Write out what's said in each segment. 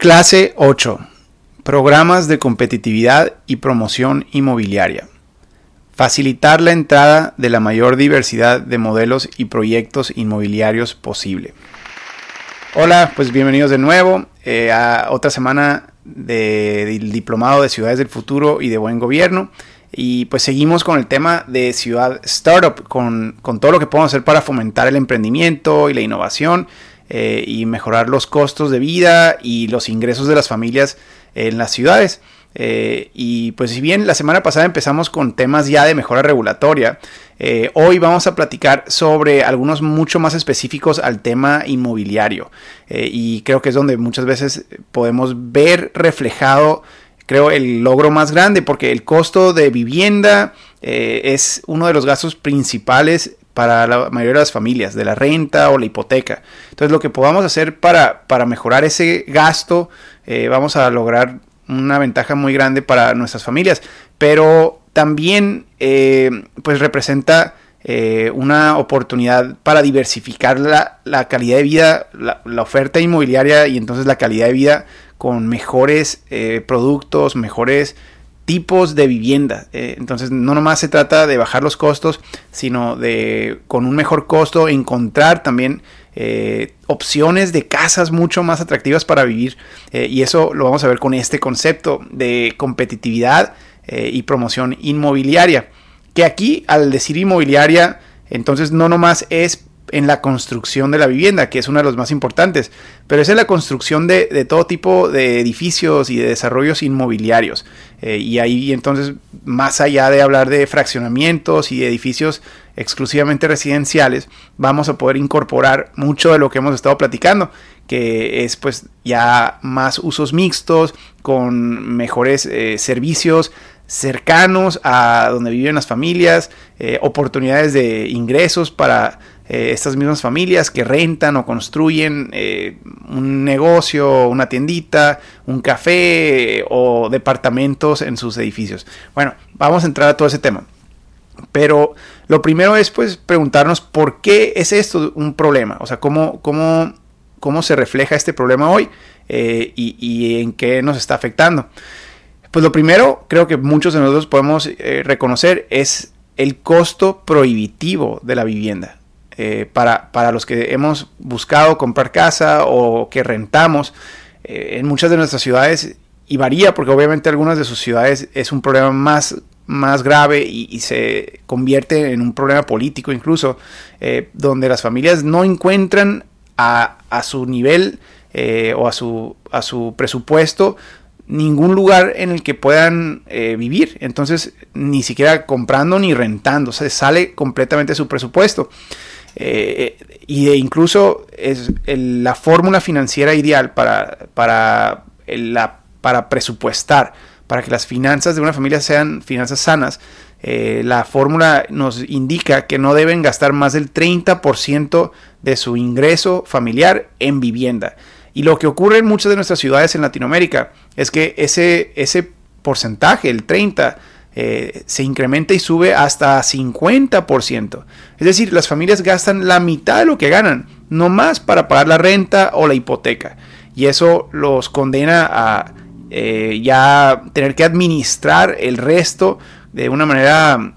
Clase 8. Programas de competitividad y promoción inmobiliaria. Facilitar la entrada de la mayor diversidad de modelos y proyectos inmobiliarios posible. Hola, pues bienvenidos de nuevo eh, a otra semana del Diplomado de Ciudades del Futuro y de Buen Gobierno. Y pues seguimos con el tema de ciudad startup, con, con todo lo que podemos hacer para fomentar el emprendimiento y la innovación eh, y mejorar los costos de vida y los ingresos de las familias en las ciudades. Eh, y pues si bien la semana pasada empezamos con temas ya de mejora regulatoria, eh, hoy vamos a platicar sobre algunos mucho más específicos al tema inmobiliario. y creo que es donde muchas veces podemos ver reflejado creo el logro más grande porque el costo de vivienda es uno de los gastos principales para la mayoría de las familias, de la renta o la hipoteca. Entonces lo que podamos hacer para, para mejorar ese gasto, eh, vamos a lograr una ventaja muy grande para nuestras familias. Pero también eh, pues representa eh, una oportunidad para diversificar la, calidad de vida, la, la, oferta inmobiliaria y entonces la calidad de vida con mejores productos, mejores tipos de vivienda. Eh, entonces no nomás se trata de bajar los costos, sino de con un mejor costo encontrar también eh, opciones de casas mucho más atractivas para vivir. Eh, y eso lo vamos a ver con este concepto de competitividad y promoción inmobiliaria. Que aquí al decir inmobiliaria, entonces no nomás es en la construcción de la vivienda, que es uno de los más importantes, pero es en la construcción de, todo tipo de edificios y de desarrollos inmobiliarios. Eh, y ahí entonces, más allá de hablar de fraccionamientos y edificios exclusivamente residenciales, vamos a poder incorporar mucho de lo que hemos estado platicando, que es pues ya más usos mixtos, con mejores eh, servicios cercanos a donde viven las familias, eh, oportunidades de ingresos para eh, estas mismas familias que rentan o construyen eh, un negocio, una tiendita, un café o departamentos en sus edificios. Bueno, vamos a entrar a todo ese tema. Pero lo primero es pues preguntarnos por qué es esto un problema, o sea, cómo, cómo, cómo se refleja este problema hoy eh, y, en qué nos está afectando. Pues lo primero, creo que muchos de nosotros podemos reconocer, es el costo prohibitivo de la vivienda. Eh, para, para, los que hemos buscado comprar casa o que rentamos eh, en muchas de nuestras ciudades y varía porque obviamente algunas de sus ciudades es un problema más, más grave y, se convierte en un problema político incluso eh, donde las familias no encuentran a, a su nivel o a su, a su presupuesto ningún lugar en el que puedan vivir. Entonces, ni siquiera comprando ni rentando. se sale completamente su presupuesto. Eh, y incluso es la fórmula financiera ideal para, para, la, para presupuestar, para que las finanzas de una familia sean finanzas sanas. Eh, la fórmula nos indica que no deben gastar más del 30% de su ingreso familiar en vivienda. Y lo que ocurre en muchas de nuestras ciudades en Latinoamérica es que ese, ese porcentaje, el 30%, eh, se incrementa y sube hasta 50%. Es decir, las familias gastan la mitad de lo que ganan, no más para pagar la renta o la hipoteca. Y eso los condena a eh, ya tener que administrar el resto de una manera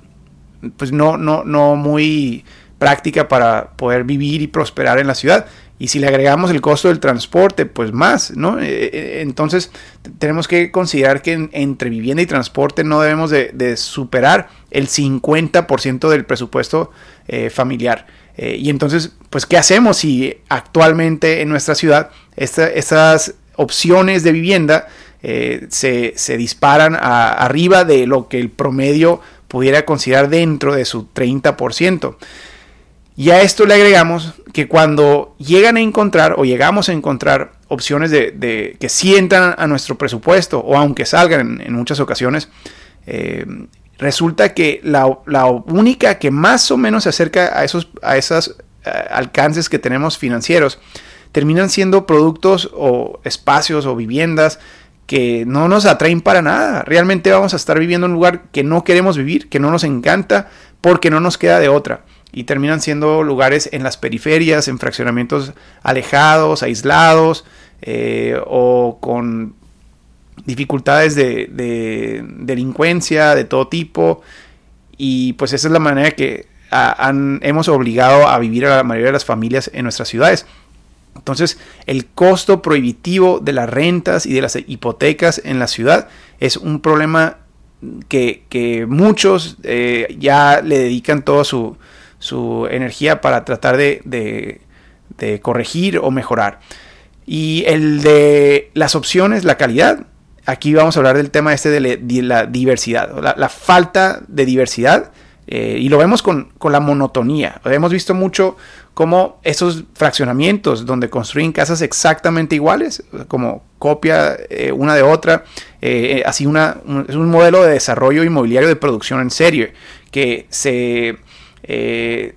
pues no, no, no muy práctica para poder vivir y prosperar en la ciudad. Y si le agregamos el costo del transporte, pues más, ¿no? Eh, eh, entonces tenemos que considerar que entre vivienda y transporte no debemos de, superar el 50% del presupuesto eh, familiar. y entonces, pues, ¿qué hacemos si actualmente en nuestra ciudad estas opciones de vivienda se, se, disparan arriba de lo que el promedio pudiera considerar dentro de su 30%? Y a esto le agregamos que cuando llegan a encontrar o llegamos a encontrar opciones de, que sí entran a nuestro presupuesto o aunque salgan en, muchas ocasiones, eh, resulta que la, única que más o menos se acerca a esos a esos eh, alcances que tenemos financieros terminan siendo productos o espacios o viviendas que no nos atraen para nada. Realmente vamos a estar viviendo en un lugar que no queremos vivir, que no nos encanta, porque no nos queda de otra y terminan siendo lugares en las periferias, en fraccionamientos alejados, aislados, eh, o con dificultades de, delincuencia de todo tipo. Y pues esa es la manera que hemos obligado a vivir a la mayoría de las familias en nuestras ciudades. Entonces, el costo prohibitivo de las rentas y de las hipotecas en la ciudad es un problema que, muchos eh, ya le dedican toda su, energía para tratar de, corregir o mejorar. Y el de las opciones, la calidad, aquí vamos a hablar del tema este de, la diversidad, la, falta de diversidad. Eh, y lo vemos con, con, la monotonía. Hemos visto mucho como esos fraccionamientos donde construyen casas exactamente iguales, como copia eh, una de otra, eh, así una, es un modelo de desarrollo inmobiliario de producción en serie, que se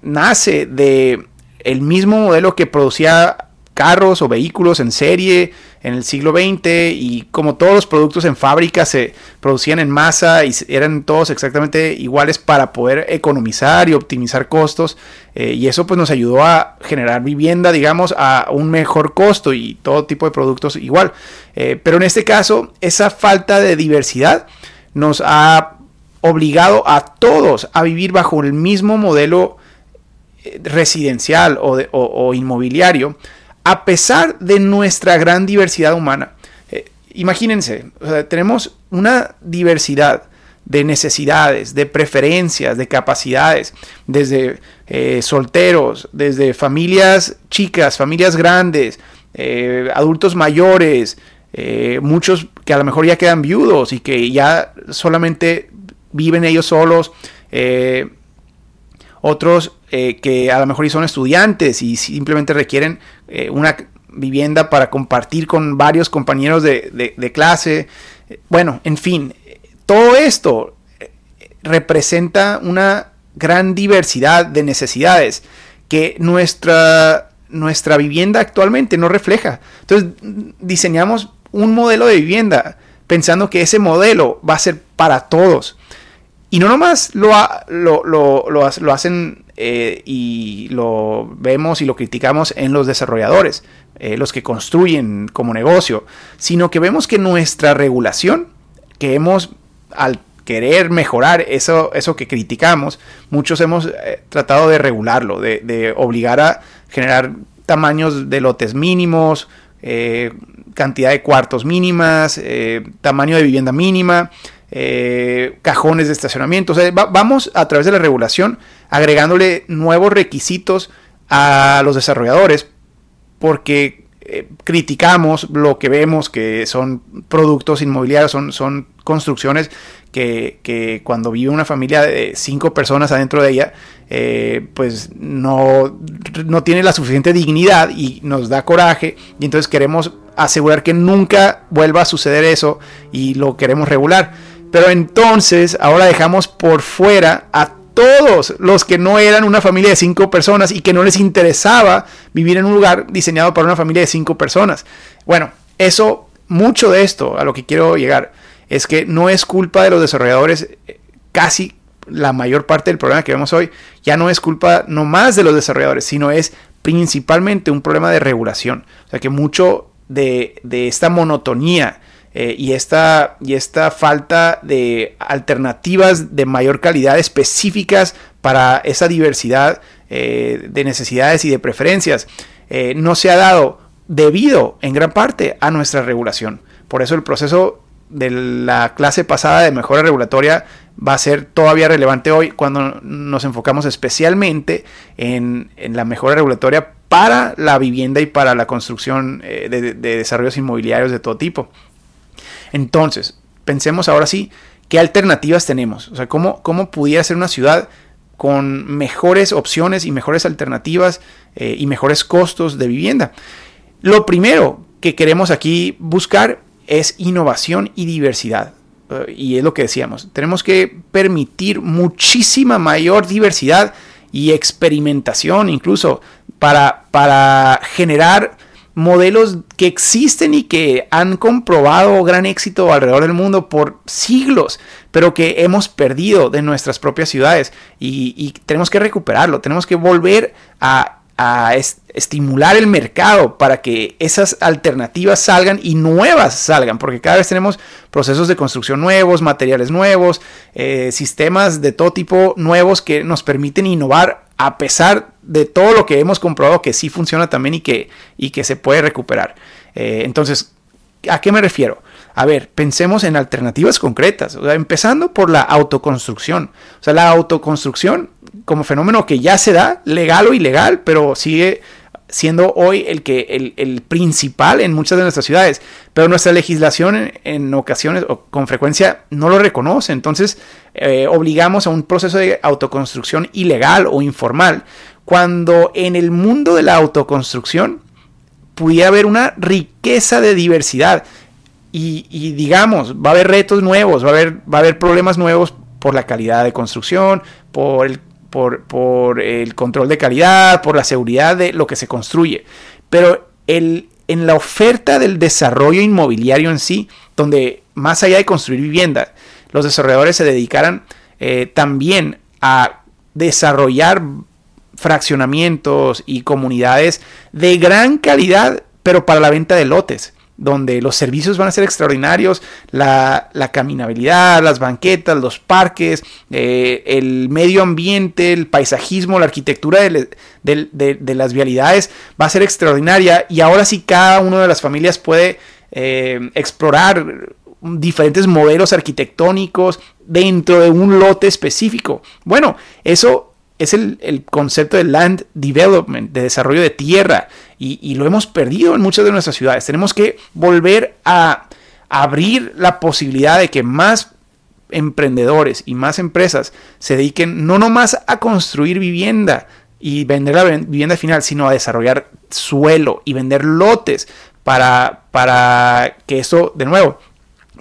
nace de el mismo modelo que producía carros o vehículos en serie en el siglo XX y como todos los productos en fábrica se producían en masa y eran todos exactamente iguales para poder economizar y optimizar costos eh, y eso pues nos ayudó a generar vivienda digamos a un mejor costo y todo tipo de productos igual. Eh, pero en este caso esa falta de diversidad nos ha obligado a todos a vivir bajo el mismo modelo eh, residencial o, inmobiliario a pesar de nuestra gran diversidad humana. Eh, imagínense, tenemos una diversidad de necesidades, de preferencias, de capacidades, desde eh, solteros, desde familias chicas, familias grandes, adultos mayores, muchos que a lo mejor ya quedan viudos y que ya solamente viven ellos solos, otros que a lo mejor son estudiantes y simplemente requieren eh, una vivienda para compartir con varios compañeros de, clase. Bueno, en fin, todo esto eh, representa una gran diversidad de necesidades que nuestra, nuestra vivienda actualmente no refleja. Entonces diseñamos un modelo de vivienda pensando que ese modelo va a ser para todos. Y no nomás lo, lo, lo, lo hacen eh, y lo vemos y lo criticamos en los desarrolladores, eh, los que construyen como negocio, sino que vemos que nuestra regulación, que hemos al querer mejorar eso, eso que criticamos, muchos hemos eh, tratado de regularlo, de, obligar a generar tamaños de lotes mínimos, cantidad de cuartos mínimas, tamaño de vivienda mínima, eh, cajones de estacionamiento. vamos a través de la regulación agregándole nuevos requisitos a los desarrolladores porque eh, criticamos lo que vemos que son productos inmobiliarios, son, construcciones que, cuando vive una familia de cinco personas adentro de ella, eh, pues no, no tiene la suficiente dignidad y nos da coraje y entonces queremos asegurar que nunca vuelva a suceder eso y lo queremos regular. Pero entonces ahora dejamos por fuera a todos los que no eran una familia de cinco personas y que no les interesaba vivir en un lugar diseñado para una familia de cinco personas. Bueno, eso, mucho de esto, a lo que quiero llegar, es que no es culpa de los desarrolladores, casi la mayor parte del problema que vemos hoy, ya no es culpa no más de los desarrolladores, sino es principalmente un problema de regulación. O sea que mucho de, de esta monotonía eh, y, esta, y esta falta de alternativas de mayor calidad específicas para esa diversidad eh, de necesidades y de preferencias eh, no se ha dado debido en gran parte a nuestra regulación. Por eso el proceso de la clase pasada de mejora regulatoria va a ser todavía relevante hoy cuando nos enfocamos especialmente en, la mejora regulatoria para la vivienda y para la construcción de desarrollos inmobiliarios de todo tipo. Entonces, pensemos ahora sí, ¿qué alternativas tenemos? O sea, ¿cómo, cómo pudiera ser una ciudad con mejores opciones y mejores alternativas eh, y mejores costos de vivienda? Lo primero que queremos aquí buscar es innovación y diversidad. Eh, y es lo que decíamos, tenemos que permitir muchísima mayor diversidad y experimentación incluso para, para generar modelos que existen y que han comprobado gran éxito alrededor del mundo por siglos, pero que hemos perdido de nuestras propias ciudades. Y, tenemos que recuperarlo, tenemos que volver a, a estimular el mercado para que esas alternativas salgan y nuevas salgan, porque cada vez tenemos procesos de construcción nuevos, materiales nuevos, eh, sistemas de todo tipo nuevos que nos permiten innovar a pesar de todo lo que hemos comprobado que sí funciona también y que, y que se puede recuperar. Eh, entonces, ¿a qué me refiero? A ver, pensemos en alternativas concretas, empezando por la autoconstrucción. O sea, la autoconstrucción como fenómeno que ya se da, legal o ilegal, pero sigue siendo hoy el que el, principal en muchas de nuestras ciudades. Pero nuestra legislación en, ocasiones o con frecuencia no lo reconoce. Entonces eh, obligamos a un proceso de autoconstrucción ilegal o informal. Cuando en el mundo de la autoconstrucción pudiera haber una riqueza de diversidad. Y, y, digamos, va a haber retos nuevos, va a haber, va a haber problemas nuevos por la calidad de construcción, por el por, el control de calidad, por la seguridad de lo que se construye. Pero el, en la oferta del desarrollo inmobiliario en sí, donde más allá de construir vivienda, los desarrolladores se dedicaran eh, también a desarrollar fraccionamientos y comunidades de gran calidad, pero para la venta de lotes donde los servicios van a ser extraordinarios, la, caminabilidad, las banquetas, los parques, eh, el medio ambiente, el paisajismo, la arquitectura de, las vialidades va a ser extraordinaria y ahora sí cada una de las familias puede eh, explorar diferentes modelos arquitectónicos dentro de un lote específico. Bueno, eso es el, concepto de land development, de desarrollo de tierra, y, lo hemos perdido en muchas de nuestras ciudades. Tenemos que volver a abrir la posibilidad de que más emprendedores y más empresas se dediquen no nomás a construir vivienda y vender la vivienda final, sino a desarrollar suelo y vender lotes para, para que eso, de nuevo,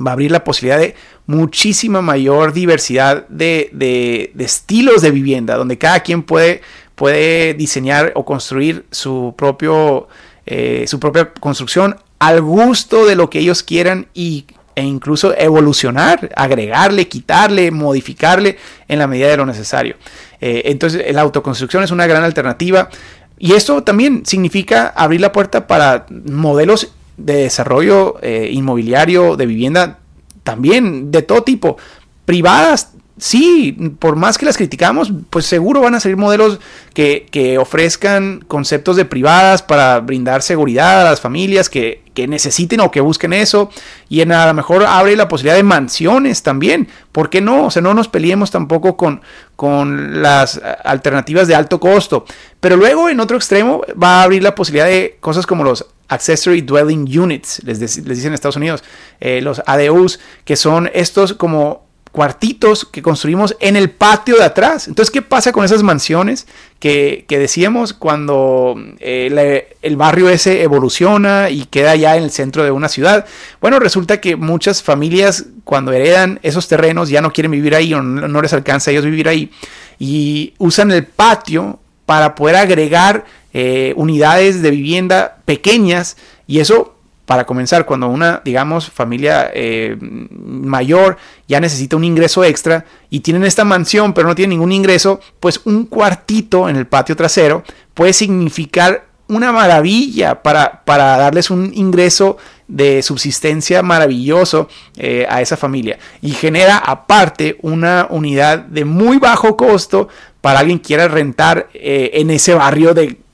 va a abrir la posibilidad de muchísima mayor diversidad de, estilos de vivienda, donde cada quien puede, puede diseñar o construir su, propio, eh, su propia construcción al gusto de lo que ellos quieran y, e incluso evolucionar, agregarle, quitarle, modificarle en la medida de lo necesario. Eh, entonces la autoconstrucción es una gran alternativa y esto también significa abrir la puerta para modelos de desarrollo eh, inmobiliario de vivienda también de todo tipo. Privadas, sí, por más que las criticamos, pues seguro van a salir modelos que, ofrezcan conceptos de privadas para brindar seguridad a las familias que, necesiten o que busquen eso. Y en a lo mejor abre la posibilidad de mansiones también. ¿Por qué no? O sea, no nos peleemos tampoco con, con las alternativas de alto costo. Pero luego en otro extremo va a abrir la posibilidad de cosas como los Accessory Dwelling Units, les, dicen en Estados Unidos, eh, los ADUs, que son estos como cuartitos que construimos en el patio de atrás. Entonces, ¿qué pasa con esas mansiones que, decíamos cuando eh, el barrio ese evoluciona y queda ya en el centro de una ciudad? Bueno, resulta que muchas familias cuando heredan esos terrenos ya no quieren vivir ahí o no les alcanza a ellos vivir ahí y usan el patio para poder agregar eh, unidades de vivienda pequeñas. Y eso para comenzar, cuando una, digamos, familia eh, mayor ya necesita un ingreso extra y tienen esta mansión pero no tienen ningún ingreso, pues un cuartito en el patio trasero puede significar una maravilla para, para darles un ingreso de subsistencia maravilloso eh, a esa familia. Y genera aparte una unidad de muy bajo costo para alguien que quiera rentar en ese barrio de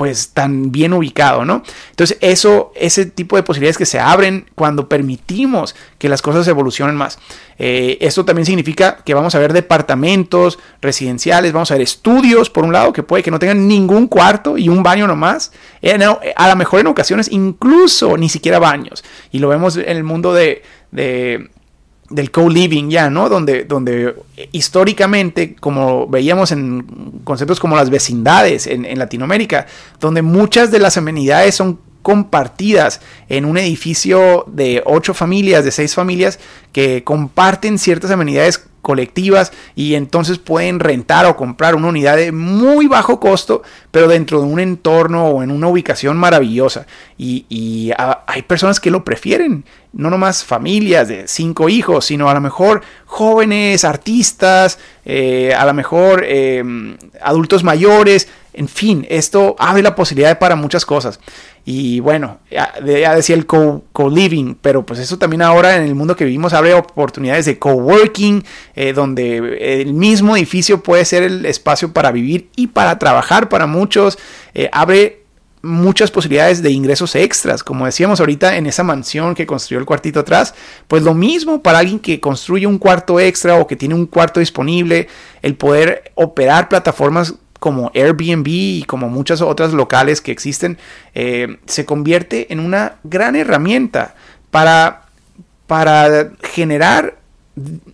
pues tan bien ubicado, ¿no? Entonces eso, ese tipo de posibilidades que se abren cuando permitimos que las cosas evolucionen más. Eh, esto también significa que vamos a ver departamentos residenciales, vamos a ver estudios, por un lado, que puede que no tengan ningún cuarto y un baño nomás. Eh, a lo mejor en ocasiones incluso ni siquiera baños. Y lo vemos en el mundo de del co-living ya, ¿no? Donde, donde históricamente, como veíamos en conceptos como las vecindades en, en, Latinoamérica, donde muchas de las amenidades son compartidas en un edificio de ocho familias, de seis familias, que comparten ciertas amenidades colectivas y entonces pueden rentar o comprar una unidad de muy bajo costo, pero dentro de un entorno o en una ubicación maravillosa. Y, hay personas que lo prefieren, no nomás familias de cinco hijos, sino a lo mejor jóvenes, artistas, eh, a lo mejor em, adultos mayores, En fin, esto abre la posibilidad para muchas cosas. Y bueno, ya, decía el co-living, pero pues eso también ahora en el mundo que vivimos abre oportunidades de coworking, eh, donde el mismo edificio puede ser el espacio para vivir y para trabajar para muchos. Eh, abre muchas posibilidades de ingresos extras, como decíamos ahorita en esa mansión que construyó el cuartito atrás, pues lo mismo para alguien que construye un cuarto extra o que tiene un cuarto disponible, el poder operar plataformas como Airbnb y como muchas otras locales que existen, eh, se convierte en una gran herramienta para, para generar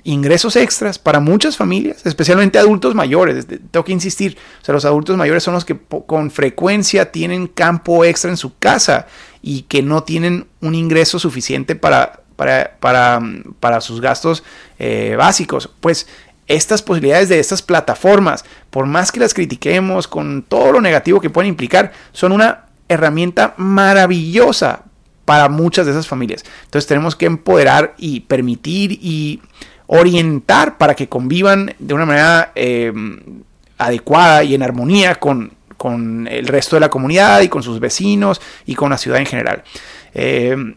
ingresos extras para muchas familias, especialmente adultos mayores. Tengo que insistir, o sea, los adultos mayores son los que con frecuencia tienen campo extra en su casa y que no tienen un ingreso suficiente para, para, para, para sus gastos eh, básicos. Pues estas posibilidades de estas plataformas, por más que las critiquemos con todo lo negativo que pueden implicar, son una herramienta maravillosa para muchas de esas familias. Entonces tenemos que empoderar y permitir y orientar para que convivan de una manera em, adecuada y en armonía con, con, el resto de la comunidad y con sus vecinos y con la ciudad en general. Em,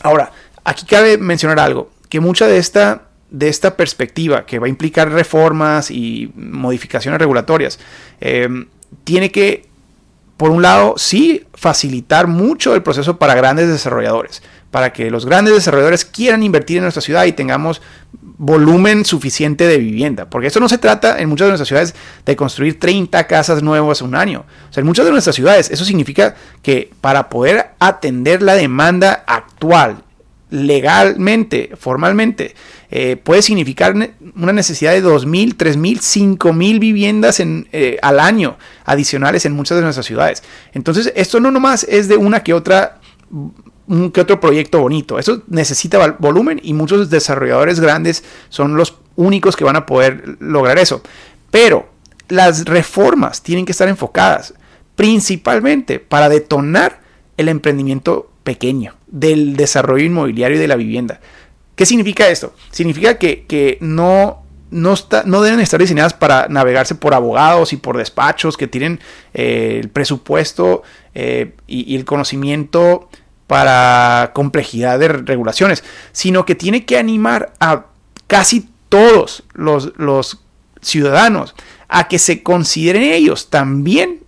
ahora, aquí cabe mencionar algo, que mucha de esta de esta perspectiva que va a implicar reformas y modificaciones regulatorias, em, tiene que, por un lado, sí facilitar mucho el proceso para grandes desarrolladores, para que los grandes desarrolladores quieran invertir en nuestra ciudad y tengamos volumen suficiente de vivienda. Porque esto no se trata en muchas de nuestras ciudades de construir 30 casas nuevas un año. O sea, en muchas de nuestras ciudades eso significa que para poder atender la demanda actual legalmente, formalmente, eh, puede significar una necesidad de 2.000, 3.000, 5.000 viviendas en, eh, al año adicionales en muchas de nuestras ciudades. Entonces, esto no nomás es de una que otra un que otro proyecto bonito. Eso necesita volumen y muchos desarrolladores grandes son los únicos que van a poder lograr eso. Pero las reformas tienen que estar enfocadas principalmente para detonar el emprendimiento pequeño del desarrollo inmobiliario y de la vivienda. ¿Qué significa esto? Significa que, no, no, deben estar diseñadas para navegarse por abogados y por despachos que tienen eh, el presupuesto eh, y, el conocimiento para complejidad de regulaciones, sino que tiene que animar a casi todos los ciudadanos a que se consideren ellos también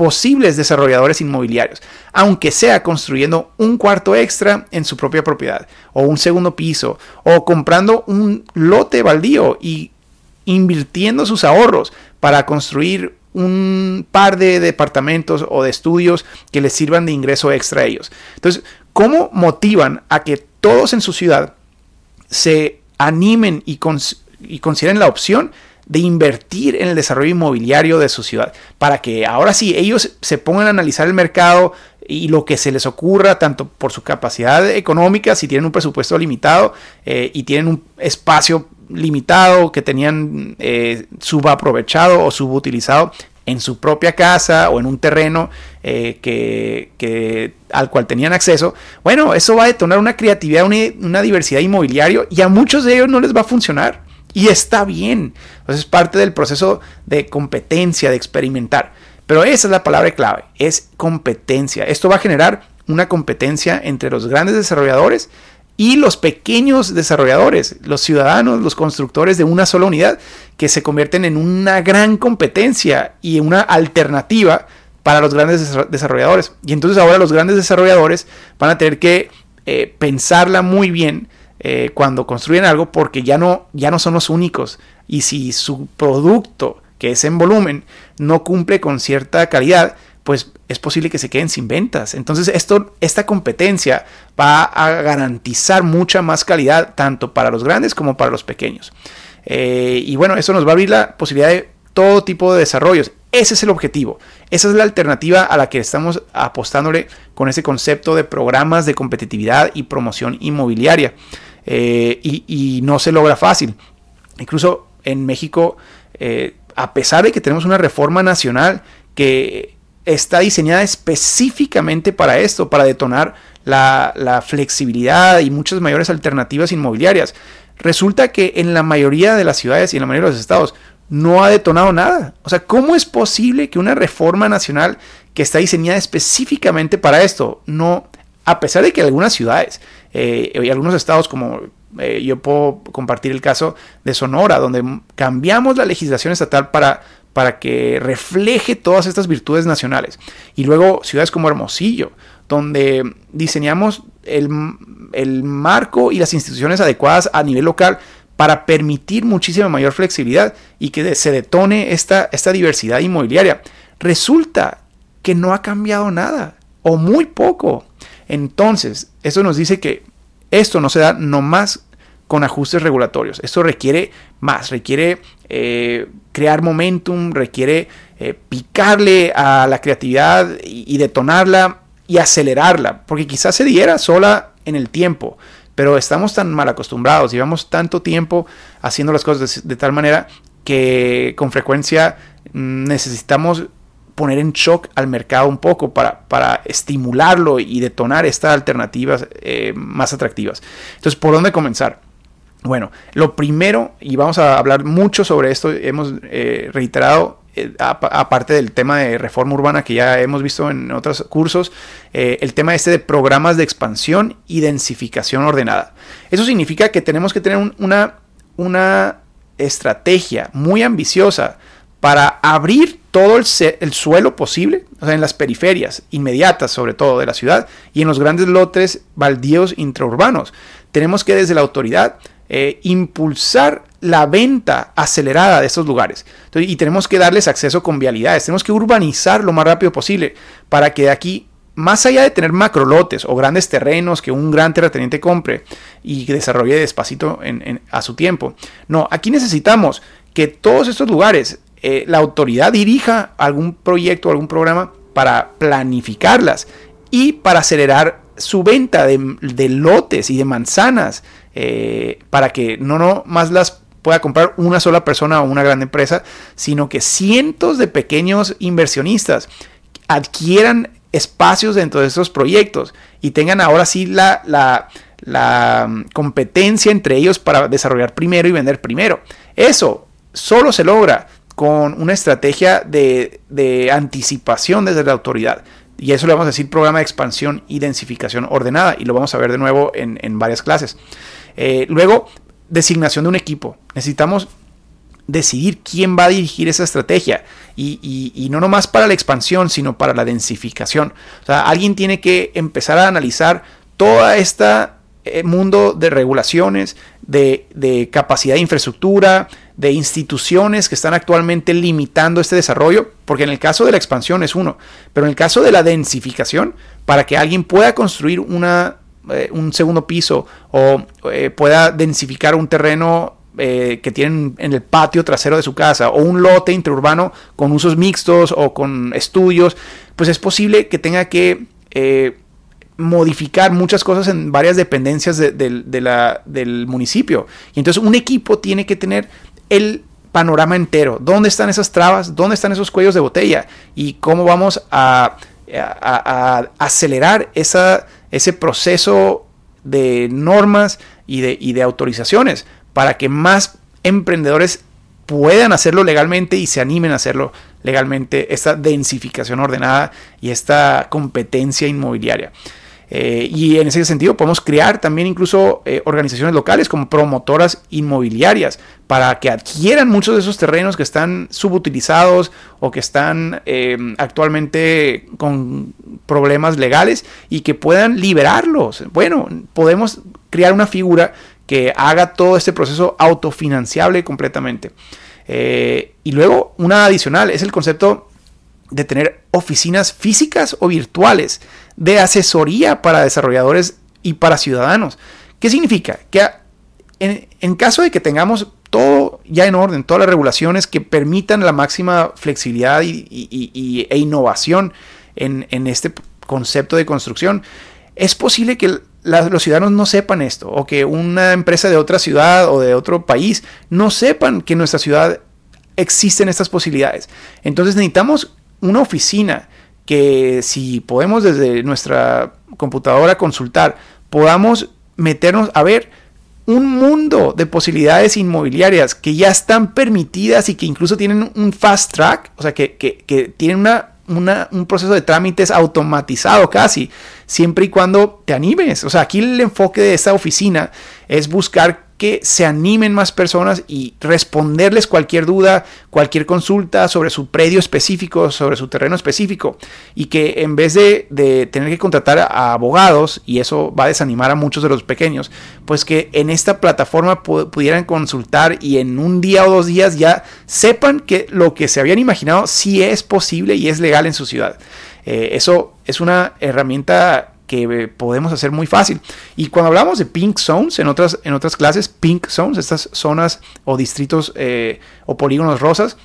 posibles desarrolladores inmobiliarios, aunque sea construyendo un cuarto extra en su propia propiedad, o un segundo piso, o comprando un lote baldío y invirtiendo sus ahorros para construir un par de departamentos o de estudios que les sirvan de ingreso extra a ellos. Entonces, ¿cómo motivan a que todos en su ciudad se animen y, y consideren la opción de invertir en el desarrollo inmobiliario de su ciudad, para que ahora sí ellos se pongan a analizar el mercado y lo que se les ocurra, tanto por su capacidad económica, si tienen un presupuesto limitado eh, y tienen un espacio limitado que tenían eh, subaprovechado o subutilizado en su propia casa o en un terreno eh, que, al cual tenían acceso, bueno, eso va a detonar una creatividad, una, una diversidad inmobiliaria y a muchos de ellos no les va a funcionar. Y está bien. Entonces es parte del proceso de competencia, de experimentar. Pero esa es la palabra clave, es competencia. Esto va a generar una competencia entre los grandes desarrolladores y los pequeños desarrolladores, los ciudadanos, los constructores de una sola unidad, que se convierten en una gran competencia y una alternativa para los grandes desarrolladores. Y entonces ahora los grandes desarrolladores van a tener que eh, pensarla muy bien eh, cuando construyen algo porque ya no, ya no son los únicos. Y si su producto, que es en volumen, no cumple con cierta calidad, pues es posible que se queden sin ventas. Entonces esto, esta competencia va a garantizar mucha más calidad tanto para los grandes como para los pequeños. Eh, y bueno, eso nos va a abrir la posibilidad de todo tipo de desarrollos. Ese es el objetivo. Esa es la alternativa a la que estamos apostándole con ese concepto de programas de competitividad y promoción inmobiliaria. Eh, y, no se logra fácil. Incluso en México, eh, a pesar de que tenemos una reforma nacional que está diseñada específicamente para esto, para detonar la, flexibilidad y muchas mayores alternativas inmobiliarias, resulta que en la mayoría de las ciudades y en la mayoría de los estados no ha detonado nada. O sea, ¿cómo es posible que una reforma nacional que está diseñada específicamente para esto, no, a pesar de que algunas ciudades eh, y algunos estados como eh, yo puedo compartir el caso de Sonora, donde cambiamos la legislación estatal para, para que refleje todas estas virtudes nacionales. Y luego ciudades como Hermosillo, donde diseñamos el, el marco y las instituciones adecuadas a nivel local para permitir muchísima mayor flexibilidad y que se detone esta, esta diversidad inmobiliaria. Resulta que no ha cambiado nada o muy poco. Entonces, eso nos dice que esto no se da nomás con ajustes regulatorios. Esto requiere más, requiere eh, crear momentum, requiere eh, picarle a la creatividad y, detonarla y acelerarla, porque quizás se diera sola en el tiempo, pero estamos tan mal acostumbrados, llevamos tanto tiempo haciendo las cosas de, tal manera que con frecuencia mm, necesitamos poner en shock al mercado un poco para, para estimularlo y detonar estas alternativas eh, más atractivas. Entonces, ¿por dónde comenzar? Bueno, lo primero, y vamos a hablar mucho sobre esto, hemos eh, reiterado, eh, aparte del tema de reforma urbana que ya hemos visto en otros cursos, el tema este de programas de expansión y densificación ordenada. Eso significa que tenemos que tener una, una estrategia muy ambiciosa para abrir todo el, suelo posible, o sea, en las periferias inmediatas sobre todo de la ciudad y en los grandes lotes baldíos intraurbanos. Tenemos que desde la autoridad eh, impulsar la venta acelerada de estos lugares. y tenemos que darles acceso con vialidades, tenemos que urbanizar lo más rápido posible para que de aquí, más allá de tener macrolotes o grandes terrenos que un gran terrateniente compre y desarrolle despacito a su tiempo, no, aquí necesitamos que todos estos lugares eh, la autoridad dirija algún proyecto o algún programa para planificarlas y para acelerar su venta de, lotes y de manzanas eh, para que no, no más las pueda comprar una sola persona o una gran empresa, sino que cientos de pequeños inversionistas adquieran espacios dentro de estos proyectos y tengan ahora sí la, la, la mm, competencia entre ellos para desarrollar primero y vender primero. Eso solo se logra con una estrategia de, anticipación desde la autoridad. Y eso le vamos a decir programa de expansión y densificación ordenada. Y lo vamos a ver de nuevo en, varias clases. Eh, luego, designación de un equipo. Necesitamos decidir quién va a dirigir esa estrategia. Y, y, no nomás para la expansión, sino para la densificación. O sea, alguien tiene que empezar a analizar toda esta eh, mundo de regulaciones, de, de, capacidad de infraestructura, de instituciones que están actualmente limitando este desarrollo, porque en el caso de la expansión es uno, pero en el caso de la densificación, para que alguien pueda construir una, eh, un segundo piso o eh, pueda densificar un terreno que tienen en el patio trasero de su casa o un lote interurbano con usos mixtos o con estudios, pues es posible que tenga que modificar muchas cosas en varias dependencias del municipio. Y entonces un equipo tiene que tener el panorama entero. ¿Dónde están esas trabas? ¿Dónde están esos cuellos de botella? ¿Y cómo vamos a, acelerar ese proceso de normas y de autorizaciones para que más emprendedores puedan hacerlo legalmente y se animen a hacerlo legalmente, esta densificación ordenada y esta competencia inmobiliaria. Eh, y en ese sentido podemos crear también incluso eh, organizaciones locales como promotoras inmobiliarias para que adquieran muchos de esos terrenos que están subutilizados o que están em, actualmente con problemas legales y que puedan liberarlos. Bueno, podemos crear una figura que haga todo este proceso autofinanciable completamente. Eh, y luego una adicional es el concepto de tener oficinas físicas o virtuales de asesoría para desarrolladores y para ciudadanos. ¿Qué significa? Que en, caso de que tengamos todo ya en orden, todas las regulaciones que permitan la máxima flexibilidad y, e innovación en, este concepto de construcción, es posible que los ciudadanos no sepan esto o que una empresa de otra ciudad o de otro país no sepan que en nuestra ciudad existen estas posibilidades. Entonces necesitamos una oficina que si podemos desde nuestra computadora consultar, podamos meternos a ver un mundo de posibilidades inmobiliarias que ya están permitidas y que incluso tienen un fast track, o sea, que, que, tienen una, un proceso de trámites automatizado casi, siempre y cuando te animes. O sea, aquí el enfoque de esta oficina es buscar que se animen más personas y responderles cualquier duda, cualquier consulta sobre su predio específico, sobre su terreno específico. Y que en vez de, tener que contratar a abogados, y eso va a desanimar a muchos de los pequeños, pues que en esta plataforma pudieran consultar y en un día o dos días ya sepan que lo que se habían imaginado sí es posible y es legal en su ciudad. Eh, eso es una herramienta que eh, podemos hacer muy fácil. Y cuando hablamos de pink zones en otras, en otras clases, pink zones, estas zonas o distritos eh, o polígonos rosas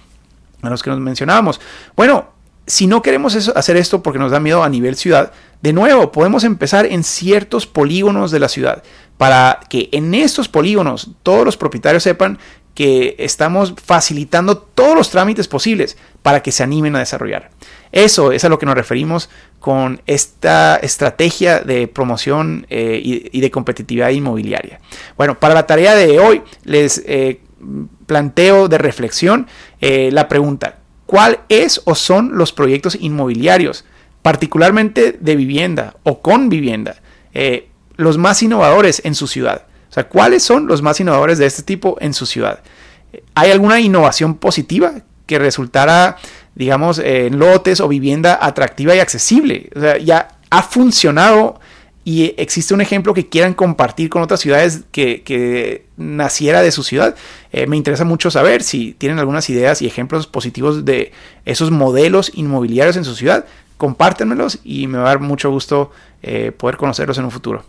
a los que nos mencionábamos. Bueno, si no queremos hacer esto porque nos da miedo a nivel ciudad, de nuevo, podemos empezar en ciertos polígonos de la ciudad para que en estos polígonos todos los propietarios sepan que estamos facilitando todos los trámites posibles para que se animen a desarrollar. Eso es a lo que nos referimos con esta estrategia de promoción eh, y, de competitividad inmobiliaria. Bueno, para la tarea de hoy les eh, planteo de reflexión eh, la pregunta, ¿cuál es o son los proyectos inmobiliarios, particularmente de vivienda o con vivienda, los más innovadores en su ciudad? O sea, ¿cuáles son los más innovadores de este tipo en su ciudad? ¿Hay alguna innovación positiva que resultara, digamos, en lotes o vivienda atractiva y accesible? O sea, ya ha funcionado y existe un ejemplo que quieran compartir con otras ciudades que, naciera de su ciudad. Eh, me interesa mucho saber si tienen algunas ideas y ejemplos positivos de esos modelos inmobiliarios en su ciudad. Compártenmelos y me va a dar mucho gusto eh, poder conocerlos en un futuro.